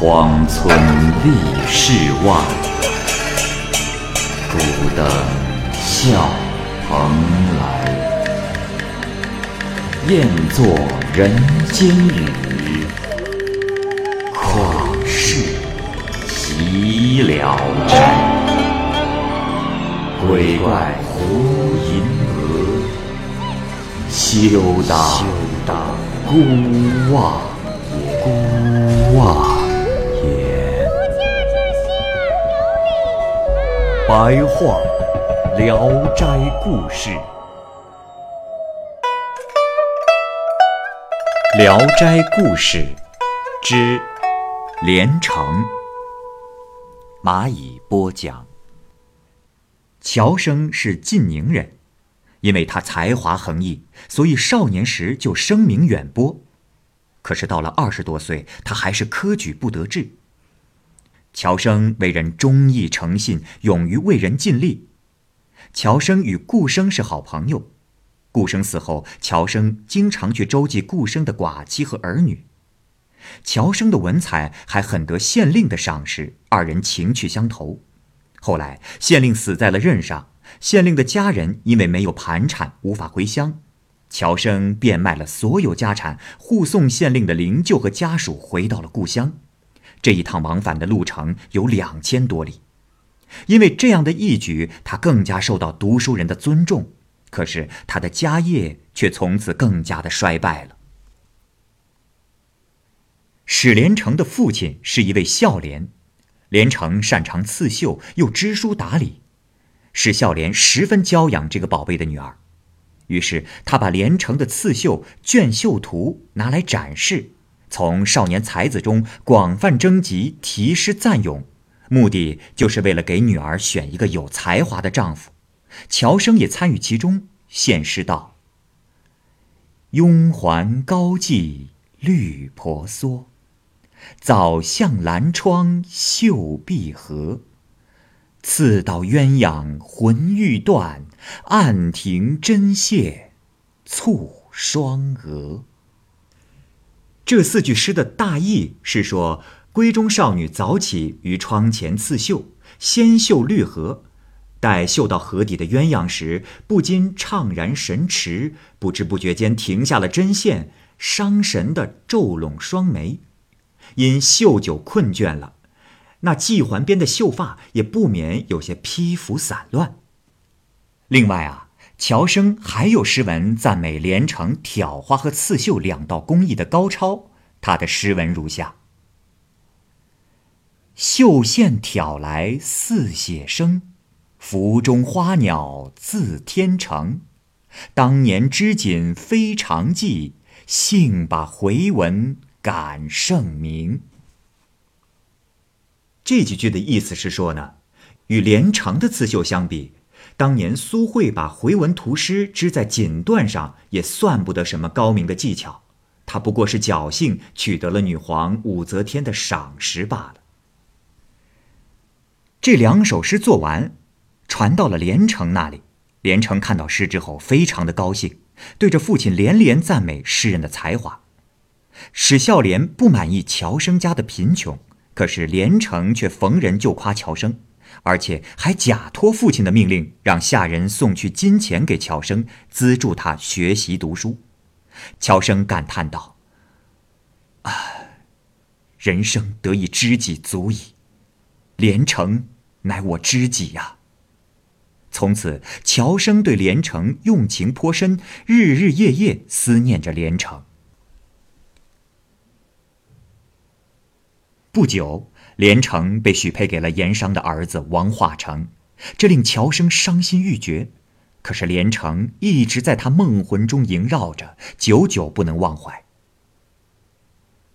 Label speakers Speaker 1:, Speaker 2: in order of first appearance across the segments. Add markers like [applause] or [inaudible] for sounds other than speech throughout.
Speaker 1: 荒村立世外，孤灯笑蓬莱。雁作人间雨，旷世岂了斋。鬼怪胡银娥，休当孤望。孤望
Speaker 2: 白话《聊斋故事》。《聊斋故事》之连城，蚂蚁播讲。乔生是晋宁人，因为他才华横溢，所以少年时就声名远播。可是到了二十多岁，他还是科举不得志。乔生为人忠义诚信，勇于为人尽力。乔生与顾生是好朋友。顾生死后，乔生经常去周济顾生的寡妻和儿女。乔生的文采还很得县令的赏识，二人情趣相投。后来县令死在了任上，县令的家人因为没有盘缠，无法回乡，乔生变卖了所有家产，护送县令的灵柩和家属回到了故乡。这一趟往返的路程有两千多里，因为这样的义举，他更加受到读书人的尊重。可是他的家业却从此更加的衰败了。史连成的父亲是一位孝廉，连成擅长刺绣，又知书达理，史孝廉十分娇养这个宝贝的女儿。于是他把连成的刺绣卷绣图拿来展示，从少年才子中广泛征集题诗赞咏，目的就是为了给女儿选一个有才华的丈夫。乔生也参与其中，献诗道：“拥环高髻绿婆娑，早向兰窗绣碧荷。刺到鸳鸯魂欲断，暗停针线蹙双蛾。”这四句诗的大意是说，闺中少女早起于窗前刺绣，先绣绿荷。待绣到河底的鸳鸯时，不禁怅然神驰，不知不觉间停下了针线，伤神的皱拢双眉。因绣久困倦了，那系环边的绣发也不免有些披拂散乱。另外啊，乔生还有诗文赞美连城挑花和刺绣两道工艺的高超。他的诗文如下：绣线挑来似写生。腹中花鸟自天成，当年织锦非常记，幸把回文感盛名。这几句的意思是说呢，与连城的刺绣相比，当年苏慧把回文图诗织在锦缎上，也算不得什么高明的技巧，他不过是侥幸取得了女皇武则天的赏识罢了。这两首诗做完。传到了连城那里，连城看到诗之后，非常的高兴，对着父亲连连赞美诗人的才华。史孝廉不满意乔生家的贫穷，可是连城却逢人就夸乔生，而且还假托父亲的命令，让下人送去金钱给乔生，资助他学习读书。乔生感叹道：“啊，人生得一知己足矣，连城乃我知己呀。”从此，乔生对连城用情颇深，日日夜夜思念着连城。不久，连城被许配给了盐商的儿子王化成，这令乔生伤心欲绝。可是连城一直在他梦魂中萦绕着，久久不能忘怀。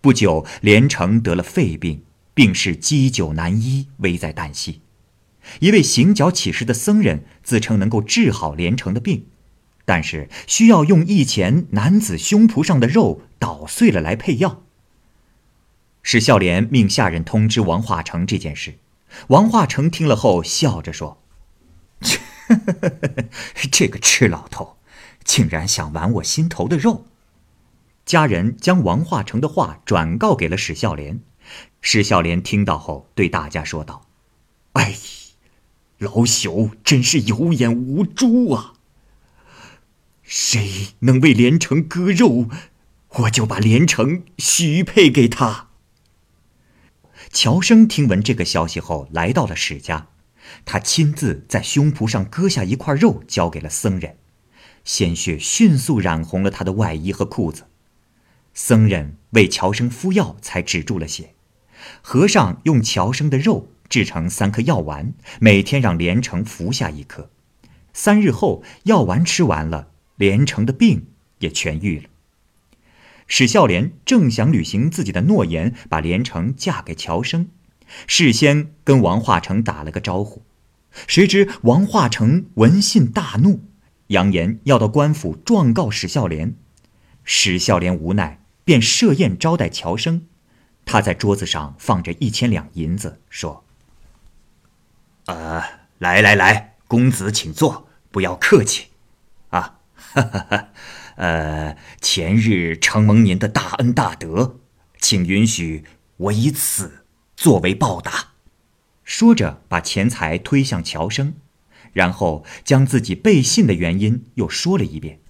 Speaker 2: 不久，连城得了肺病，病势积久难医，危在旦夕。一位行脚乞食的僧人自称能够治好连城的病，但是需要用一钱男子胸脯上的肉捣碎了来配药。史孝廉命下人通知王化成这件事，王化成听了后笑着说：“ [laughs] 这个痴老头，竟然想玩我心头的肉。”家人将王化成的话转告给了史孝廉，史孝廉听到后，对大家说道：“哎，老朽真是有眼无珠啊！谁能为连城割肉，我就把连城许配给他。”乔生听闻这个消息后，来到了史家，他亲自在胸脯上割下一块肉，交给了僧人，鲜血迅速染红了他的外衣和裤子。僧人为乔生敷药，才止住了血。和尚用乔生的肉制成三颗药丸，每天让连城服下一颗。三日后，药丸吃完了，连城的病也痊愈了。史孝廉正想履行自己的诺言，把连城嫁给乔生，事先跟王化成打了个招呼。谁知王化成闻信大怒，扬言要到官府状告史孝廉。史孝廉无奈，便设宴招待乔生。他在桌子上放着一千两银子，说：“呃，来来来，公子请坐，不要客气，啊，哈哈哈，呃，前日承蒙您的大恩大德，请允许我以此作为报答。”说着，把钱财推向乔生，然后将自己背信的原因又说了一遍。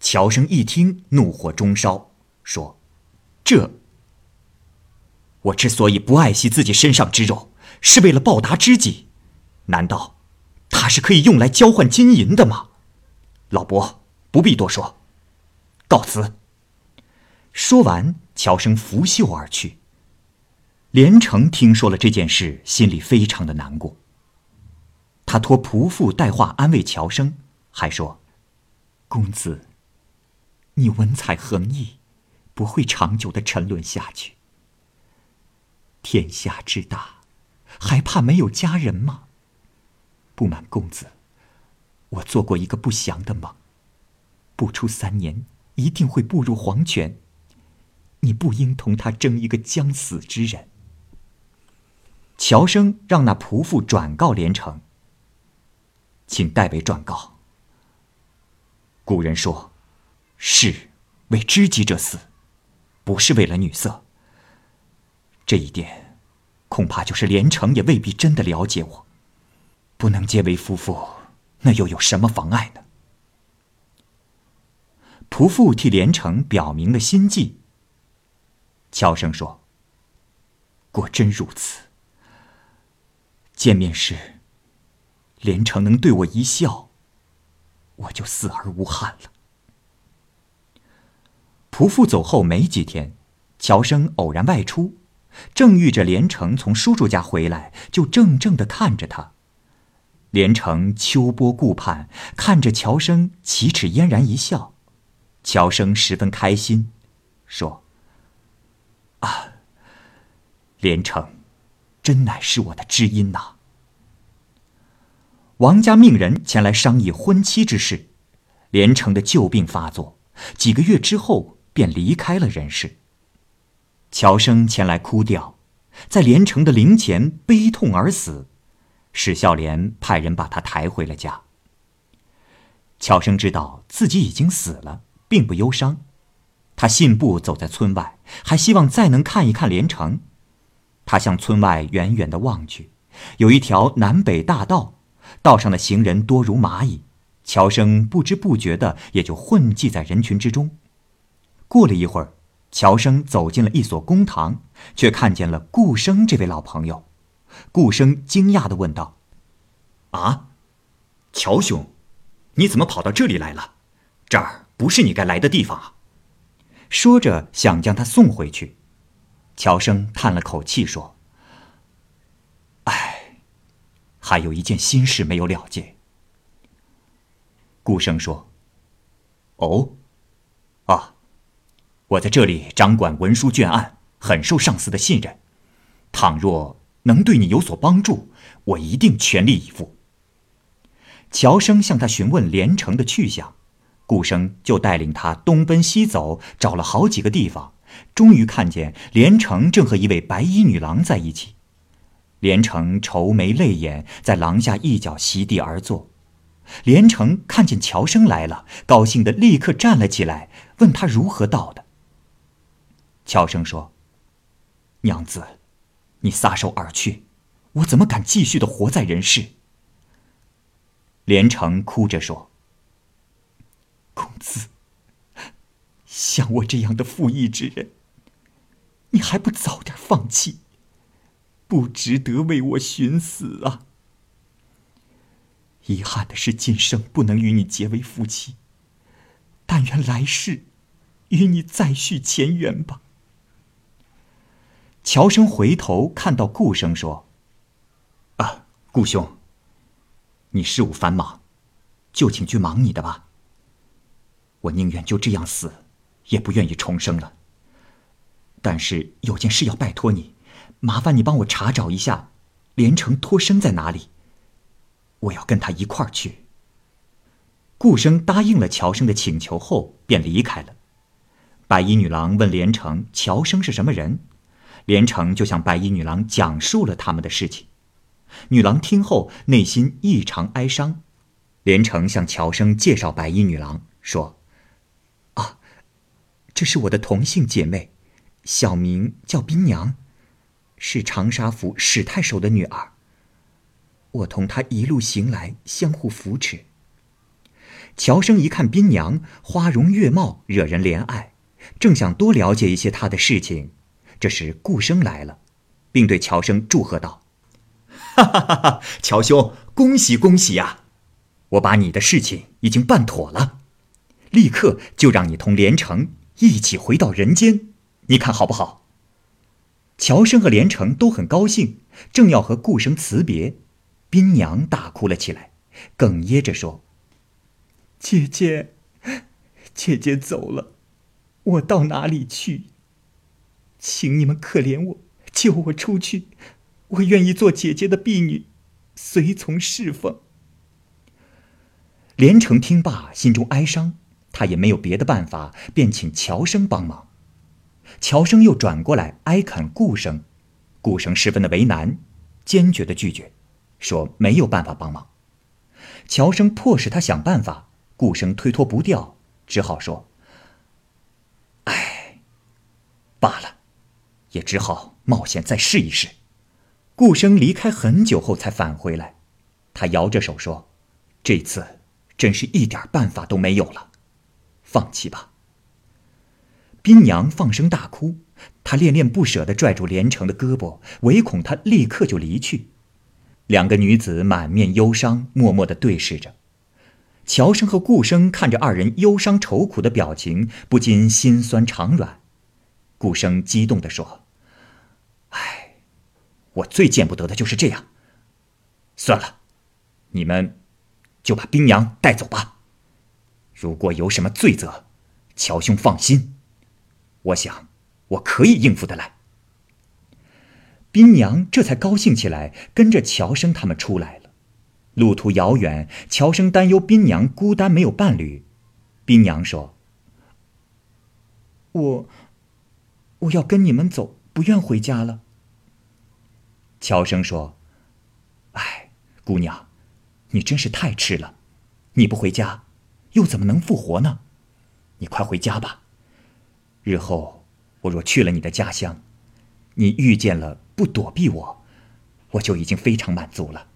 Speaker 2: 乔生一听，怒火中烧，说：“这……”我之所以不爱惜自己身上之肉，是为了报答知己。难道它是可以用来交换金银的吗？老伯不必多说，告辞。说完，乔生拂袖而去。连城听说了这件事，心里非常的难过。他托仆妇带话安慰乔生，还说：“公子，你文采横溢，不会长久的沉沦下去。”天下之大，还怕没有家人吗？不瞒公子，我做过一个不祥的梦，不出三年一定会步入黄泉。你不应同他争一个将死之人。乔生让那仆妇转告连城，请代为转告。古人说：“士为知己者死，不是为了女色。”这一点，恐怕就是连城也未必真的了解我。不能结为夫妇，那又有什么妨碍呢？仆妇替连城表明了心迹。乔生说：“果真如此。见面时，连城能对我一笑，我就死而无憾了。”仆妇走后没几天，乔生偶然外出。正遇着连城从叔叔家回来，就怔怔的看着他。连城秋波顾盼，看着乔生，奇齿嫣然一笑。乔生十分开心，说：“啊，连城，真乃是我的知音呐。”王家命人前来商议婚期之事，连城的旧病发作，几个月之后便离开了人世。乔生前来哭吊，在连城的灵前悲痛而死。史孝廉派人把他抬回了家。乔生知道自己已经死了，并不忧伤。他信步走在村外，还希望再能看一看连城。他向村外远远的望去，有一条南北大道，道上的行人多如蚂蚁。乔生不知不觉的也就混迹在人群之中。过了一会儿。乔生走进了一所公堂，却看见了顾生这位老朋友。顾生惊讶的问道：“啊，乔兄，你怎么跑到这里来了？这儿不是你该来的地方啊！”说着想将他送回去。乔生叹了口气说：“唉，还有一件心事没有了结。”顾生说：“哦。”啊我在这里掌管文书卷案，很受上司的信任。倘若能对你有所帮助，我一定全力以赴。乔生向他询问连城的去向，顾生就带领他东奔西走，找了好几个地方，终于看见连城正和一位白衣女郎在一起。连城愁眉泪眼，在廊下一脚席地而坐。连城看见乔生来了，高兴的立刻站了起来，问他如何到的。乔生说：“娘子，你撒手而去，我怎么敢继续的活在人世？连城哭着说：“公子，像我这样的负义之人，你还不早点放弃？不值得为我寻死啊！遗憾的是，今生不能与你结为夫妻，但愿来世与你再续前缘吧。”乔生回头看到顾生说：“啊，顾兄。”你事务繁忙，就请去忙你的吧。我宁愿就这样死，也不愿意重生了。但是有件事要拜托你，麻烦你帮我查找一下，连城托生在哪里。我要跟他一块儿去。顾生答应了乔生的请求后，便离开了。白衣女郎问连城：“乔生是什么人？”连城就向白衣女郎讲述了他们的事情。女郎听后，内心异常哀伤。连城向乔生介绍白衣女郎，说：“，这是我的同姓姐妹，小名叫冰娘，是长沙府史太守的女儿。我同她一路行来，相互扶持。”乔生一看冰娘花容月貌，惹人怜爱，正想多了解一些她的事情，这时顾生来了，并对乔生祝贺道。哈哈哈！哈乔兄，恭喜恭喜呀！我把你的事情已经办妥了，立刻就让你同连城一起回到人间，你看好不好？乔生和连城都很高兴，正要和顾生辞别，宾娘大哭了起来，哽咽着说：“姐姐，姐姐走了，我到哪里去？请你们可怜我，救我出去。”我愿意做姐姐的婢女，随从侍奉。连城听罢，心中哀伤，他也没有别的办法，便请乔生帮忙。乔生又转过来哀恳顾生，顾生十分的为难，坚决的拒绝，说没有办法帮忙。乔生迫使他想办法，顾生推脱不掉，只好说：“哎，罢了，也只好冒险再试一试。”顾生离开很久后才返回来，他摇着手说：“这次真是一点办法都没有了，放弃吧。”冰娘放声大哭，她恋恋不舍地拽住连城的胳膊，唯恐他立刻就离去。两个女子满面忧伤，默默地对视着。乔生和顾生看着二人忧伤愁苦的表情，不禁心酸肠软。顾生激动地说。我最见不得的就是这样。算了，你们就把冰娘带走吧。如果有什么罪责，乔兄放心，我想我可以应付得来。冰娘这才高兴起来，跟着乔生他们出来了。路途遥远，乔生担忧冰娘孤单没有伴侣。冰娘说：“我我要跟你们走，不愿回家了。”乔生说：“哎，姑娘，你真是太痴了！你不回家，又怎么能复活呢？你快回家吧。日后我若去了你的家乡，你遇见了不躲避我，我就已经非常满足了。”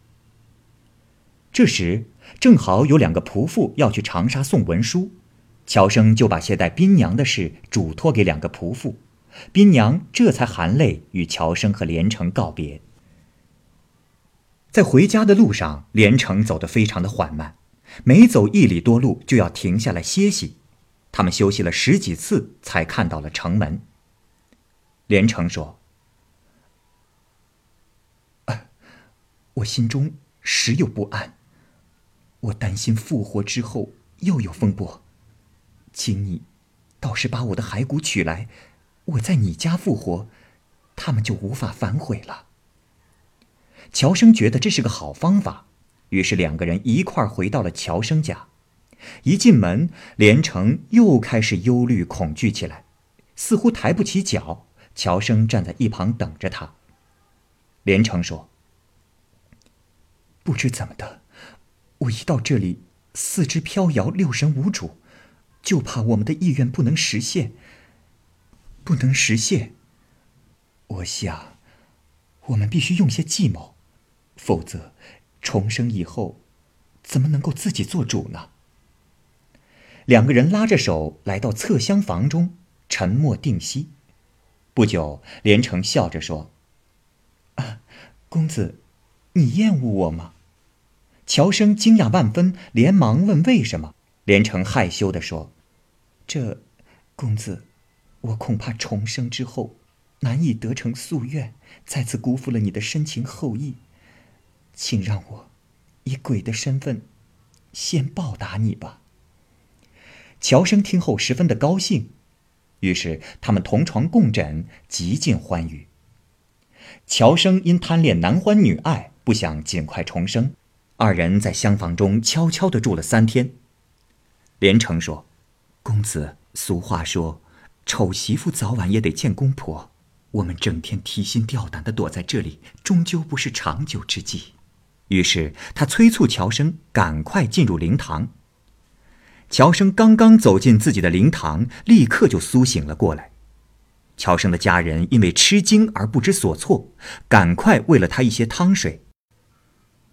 Speaker 2: 这时正好有两个仆妇要去长沙送文书，乔生就把接待宾娘的事嘱托给两个仆妇，宾娘这才含泪与乔生和连城告别。在回家的路上，连城走得非常的缓慢，每走一里多路就要停下来歇息。他们休息了十几次，才看到了城门。连城说：“我心中时有不安，我担心复活之后又有风波，请你倒是把我的骸骨取来，我在你家复活，他们就无法反悔了。”乔生觉得这是个好方法，于是两个人一块回到了乔生家。一进门，连城又开始忧虑恐惧起来，似乎抬不起脚。乔生站在一旁等着他。连城说：“不知怎么的，我一到这里，四肢飘摇，六神无主，就怕我们的意愿不能实现。不能实现，我想，我们必须用些计谋，否则，重生以后，怎么能够自己做主呢？两个人拉着手来到侧厢房中，沉默定息。不久，连城笑着说：“啊，公子，你厌恶我吗？”乔生惊讶万分，连忙问：“为什么？”连城害羞地说：“这，公子，我恐怕重生之后，难以得成夙愿，再次辜负了你的深情厚谊，请让我，以鬼的身份，先报答你吧。”乔生听后十分的高兴，于是他们同床共枕，极尽欢愉。乔生因贪恋男欢女爱，不想尽快重生，二人在厢房中悄悄的住了三天。连城说：“公子，俗话说，丑媳妇早晚也得见公婆。我们整天提心吊胆的躲在这里，终究不是长久之计。”于是他催促乔生赶快进入灵堂。乔生刚刚走进自己的灵堂，立刻就苏醒了过来。乔生的家人因为吃惊而不知所措，赶快喂了他一些汤水。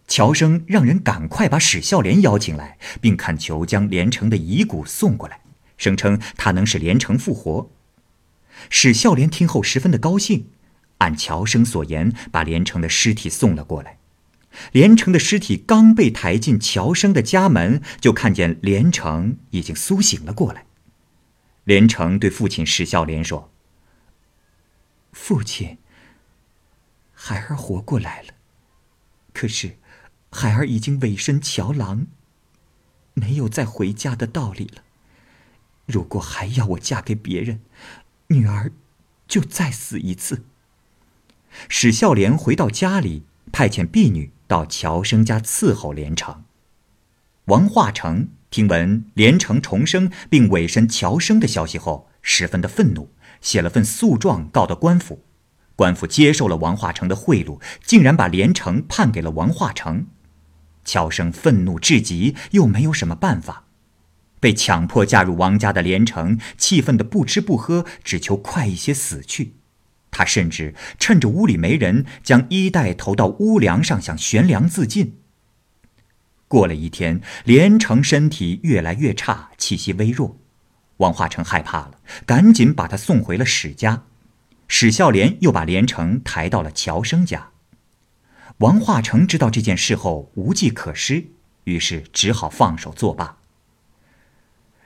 Speaker 2: 乔生让人赶快把史孝廉邀请来，并恳求将连城的遗骨送过来，声称他能使连城复活。史孝廉听后十分的高兴，按乔生所言，把连城的尸体送了过来。连城的尸体刚被抬进乔生的家门，就看见连城已经苏醒了过来。连城对父亲史孝廉说：“父亲，孩儿活过来了。可是，孩儿已经委身乔郎，没有再回家的道理了。如果还要我嫁给别人，女儿就再死一次。”史孝廉回到家里，派遣婢女。到乔生家伺候连城。王化成听闻连城重生并委身乔生的消息后，十分的愤怒，写了份诉状告到官府。官府接受了王化成的贿赂，竟然把连城判给了王化成。乔生愤怒至极，又没有什么办法，被强迫嫁入王家的连城气愤的不吃不喝，只求快一些死去。他甚至趁着屋里没人，将衣带投到屋梁上，想悬梁自尽。过了一天，连城身体越来越差，气息微弱。王化成害怕了，赶紧把他送回了史家。史孝廉又把连城抬到了乔生家。王化成知道这件事后无计可施，于是只好放手作罢。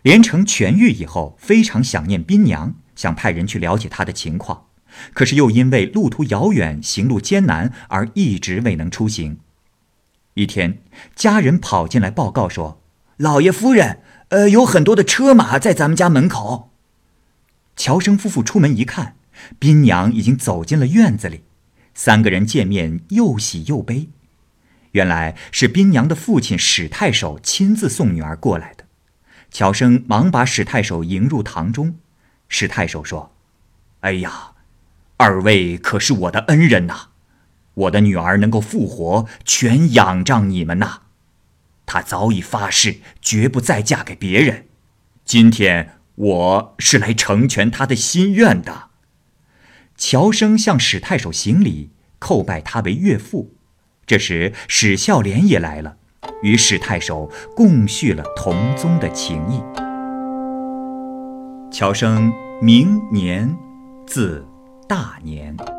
Speaker 2: 连城痊愈以后，非常想念斌娘，想派人去了解她的情况。可是又因为路途遥远、行路艰难而一直未能出行。一天，家人跑进来报告说：“老爷夫人，呃，有很多的车马在咱们家门口。”乔生夫妇出门一看，宾娘已经走进了院子里。三个人见面又喜又悲，原来是宾娘的父亲史太守亲自送女儿过来的。乔生忙把史太守迎入堂中。史太守说：“哎呀！”二位可是我的恩人呐，我的女儿能够复活，全仰仗你们呐。她早已发誓，绝不再嫁给别人。今天我是来成全她的心愿的。乔生向史太守行礼，叩拜他为岳父。这时史孝廉也来了，与史太守共叙了同宗的情谊。乔生明年，字。大年。